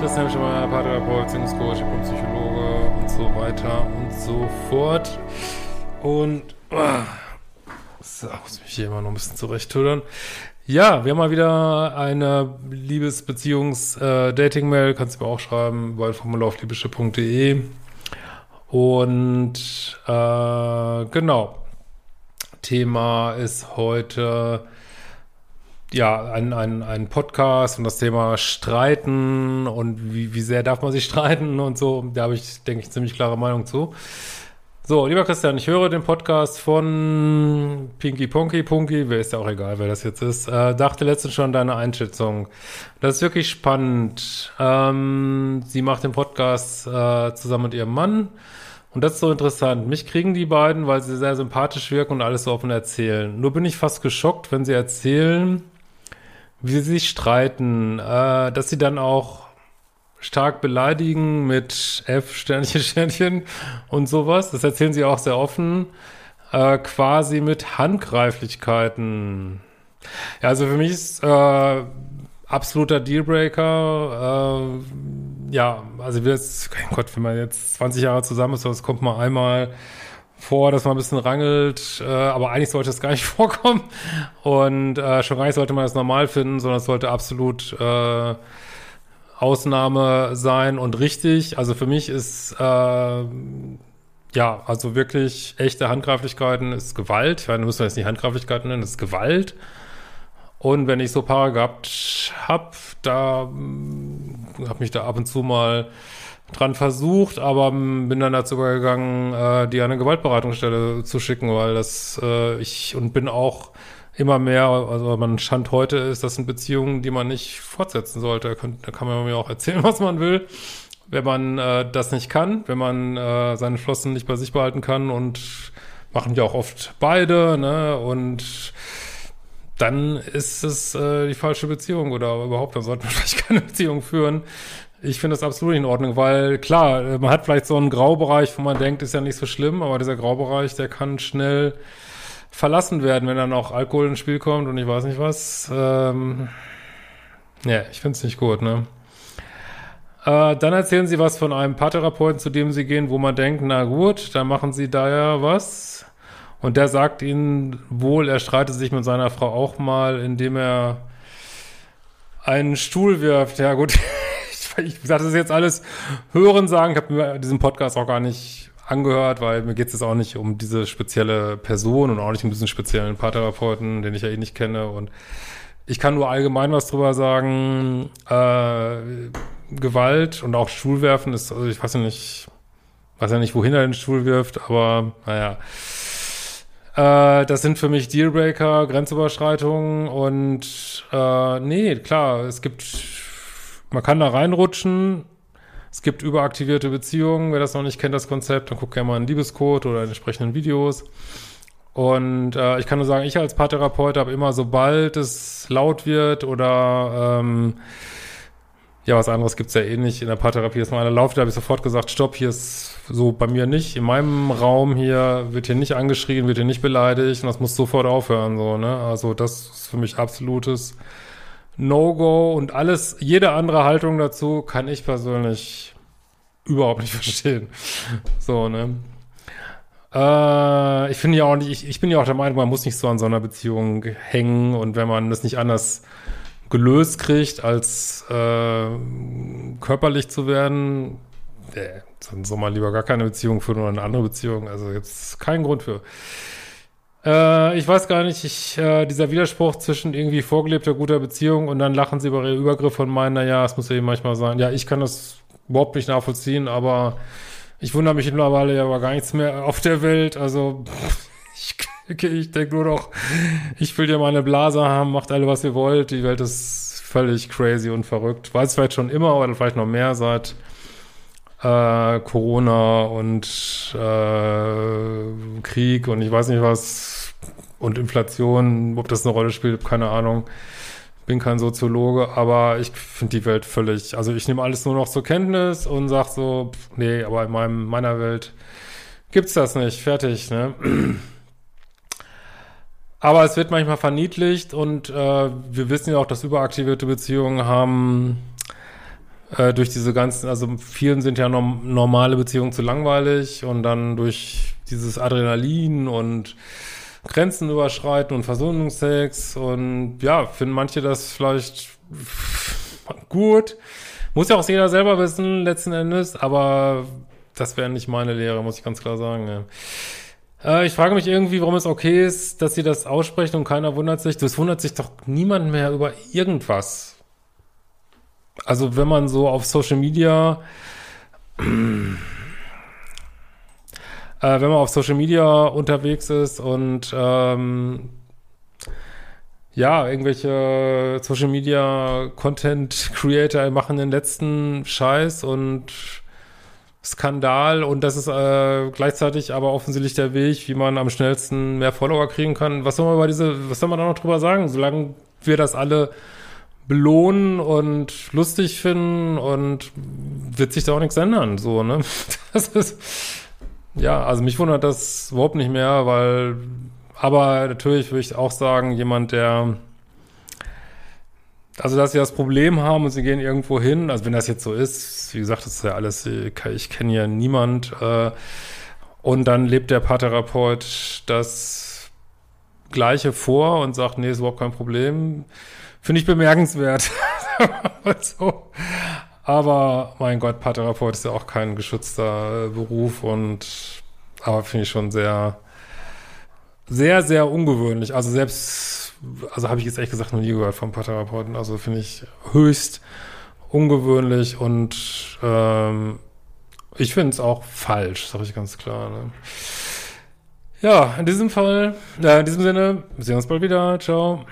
Christian Schemmer, Paartherapeut, Beziehungscoach, Psychologe und so weiter und so fort. Und oh, so, muss mich hier immer noch ein bisschen zurechttüdern. Ja, wir haben mal wieder eine Liebes-Beziehungs-Dating-Mail, äh, kannst du mir auch schreiben, bei Formular auf liebische.de. Und äh, genau, Thema ist heute ja, ein, ein, ein Podcast und das Thema Streiten und wie, wie sehr darf man sich streiten und so. Da habe ich, denke ich, ziemlich klare Meinung zu. So, lieber Christian, ich höre den Podcast von Pinky Ponky Punky, wer ist ja auch egal, wer das jetzt ist. Äh, dachte letztens schon deine Einschätzung. Das ist wirklich spannend. Ähm, sie macht den Podcast äh, zusammen mit ihrem Mann. Und das ist so interessant. Mich kriegen die beiden, weil sie sehr sympathisch wirken und alles so offen erzählen. Nur bin ich fast geschockt, wenn sie erzählen, wie sie sich streiten, äh, dass sie dann auch stark beleidigen mit F, Sternchen, Sternchen und sowas. Das erzählen sie auch sehr offen, äh, quasi mit Handgreiflichkeiten. Ja, also für mich ist äh, absoluter Dealbreaker. Äh, ja, also wir jetzt, mein Gott, wenn man jetzt 20 Jahre zusammen ist, das kommt mal einmal vor, dass man ein bisschen rangelt, äh, aber eigentlich sollte es gar nicht vorkommen. Und äh, schon gar nicht sollte man das normal finden, sondern es sollte absolut äh, Ausnahme sein und richtig. Also für mich ist äh, ja, also wirklich echte Handgreiflichkeiten ist Gewalt. Ich meine, müssen wir jetzt nicht Handgreiflichkeiten nennen, das ist Gewalt. Und wenn ich so Paare gehabt hab, da habe mich da ab und zu mal dran versucht, aber bin dann dazu übergegangen, äh, die an eine Gewaltberatungsstelle zu schicken, weil das äh, ich und bin auch immer mehr, also man Stand heute ist, das sind Beziehungen, die man nicht fortsetzen sollte. Da, könnt, da kann man mir auch erzählen, was man will. Wenn man äh, das nicht kann, wenn man äh, seine Flossen nicht bei sich behalten kann und machen ja auch oft beide, ne? Und dann ist es äh, die falsche Beziehung oder überhaupt, dann sollte man vielleicht keine Beziehung führen. Ich finde das absolut in Ordnung, weil klar, äh, man hat vielleicht so einen Graubereich, wo man denkt, ist ja nicht so schlimm, aber dieser Graubereich, der kann schnell verlassen werden, wenn dann auch Alkohol ins Spiel kommt und ich weiß nicht was. Ähm, ja, ich finde es nicht gut, ne? Äh, dann erzählen sie was von einem Paartherapeuten, zu dem sie gehen, wo man denkt, na gut, dann machen sie da ja was. Und der sagt ihnen wohl, er streitet sich mit seiner Frau auch mal, indem er einen Stuhl wirft. Ja gut, ich sage das jetzt alles hören sagen. Ich habe mir diesen Podcast auch gar nicht angehört, weil mir geht es jetzt auch nicht um diese spezielle Person und auch nicht um diesen speziellen Paartherapeuten, den ich ja eh nicht kenne. Und ich kann nur allgemein was drüber sagen. Äh, Gewalt und auch Stuhlwerfen ist, also ich weiß ja nicht, weiß ja nicht, wohin er den Stuhl wirft, aber naja. Äh, das sind für mich Dealbreaker, Grenzüberschreitungen und äh, nee, klar, es gibt man kann da reinrutschen. Es gibt überaktivierte Beziehungen. Wer das noch nicht kennt, das Konzept, dann guckt gerne mal in Liebescode oder in entsprechenden Videos. Und äh, ich kann nur sagen, ich als Paartherapeut habe immer, sobald es laut wird oder ähm, ja, was anderes gibt's ja eh nicht. In der Paartherapie ist mal einer laut, da habe ich sofort gesagt, stopp, hier ist so bei mir nicht. In meinem Raum hier wird hier nicht angeschrien, wird hier nicht beleidigt und das muss sofort aufhören. so ne Also das ist für mich absolutes No-Go und alles, jede andere Haltung dazu kann ich persönlich überhaupt nicht verstehen. So, ne? Äh, ich finde ja auch nicht, ich, ich bin ja auch der Meinung, man muss nicht so an so einer Beziehung hängen und wenn man das nicht anders gelöst kriegt, als äh, körperlich zu werden, äh, dann soll man lieber gar keine Beziehung führen oder eine andere Beziehung. Also jetzt kein Grund für. Äh, ich weiß gar nicht, ich, äh, dieser Widerspruch zwischen irgendwie vorgelebter guter Beziehung und dann lachen sie über ihre Übergriffe und meinen, naja, es muss ja eben manchmal sein. Ja, ich kann das überhaupt nicht nachvollziehen, aber ich wundere mich mittlerweile ja aber gar nichts mehr auf der Welt. Also ich, ich denke nur noch, ich will ja meine Blase haben, macht alle, was ihr wollt. Die Welt ist völlig crazy und verrückt. Weiß vielleicht schon immer oder vielleicht noch mehr seit äh, Corona und äh, Krieg und ich weiß nicht was und Inflation, ob das eine Rolle spielt, keine Ahnung. Bin kein Soziologe, aber ich finde die Welt völlig, also ich nehme alles nur noch zur Kenntnis und sag so, pff, nee, aber in meinem, meiner Welt gibt's das nicht, fertig, ne? Aber es wird manchmal verniedlicht und äh, wir wissen ja auch, dass überaktivierte Beziehungen haben äh, durch diese ganzen, also vielen sind ja norm normale Beziehungen zu langweilig und dann durch dieses Adrenalin und Grenzen überschreiten und Versöhnungsex und ja, finden manche das vielleicht gut. Muss ja auch jeder selber wissen, letzten Endes, aber das wäre nicht meine Lehre, muss ich ganz klar sagen. Ja. Äh, ich frage mich irgendwie, warum es okay ist, dass sie das aussprechen und keiner wundert sich. Das wundert sich doch niemand mehr über irgendwas. Also wenn man so auf Social Media, äh, wenn man auf Social Media unterwegs ist und ähm, ja, irgendwelche Social Media Content Creator machen den letzten Scheiß und Skandal und das ist äh, gleichzeitig aber offensichtlich der Weg, wie man am schnellsten mehr Follower kriegen kann. Was soll man über diese, was soll man da noch drüber sagen? Solange wir das alle belohnen und lustig finden und wird sich da auch nichts ändern, so, ne? Das ist, ja, also mich wundert das überhaupt nicht mehr, weil, aber natürlich würde ich auch sagen, jemand, der also, dass sie das Problem haben und sie gehen irgendwo hin, also wenn das jetzt so ist, wie gesagt, das ist ja alles, ich kenne ja niemand, äh, und dann lebt der Paartherapeut das Gleiche vor und sagt, nee, ist überhaupt kein Problem, finde ich bemerkenswert. so. Aber mein Gott, Paartherapeut ist ja auch kein geschützter Beruf und aber finde ich schon sehr, sehr, sehr ungewöhnlich. Also selbst also habe ich jetzt ehrlich gesagt noch nie gehört vom Paartherapeuten. Also finde ich höchst ungewöhnlich und ähm, ich finde es auch falsch, sage ich ganz klar. Ne? Ja, in diesem Fall, äh, in diesem Sinne, wir sehen uns bald wieder. Ciao.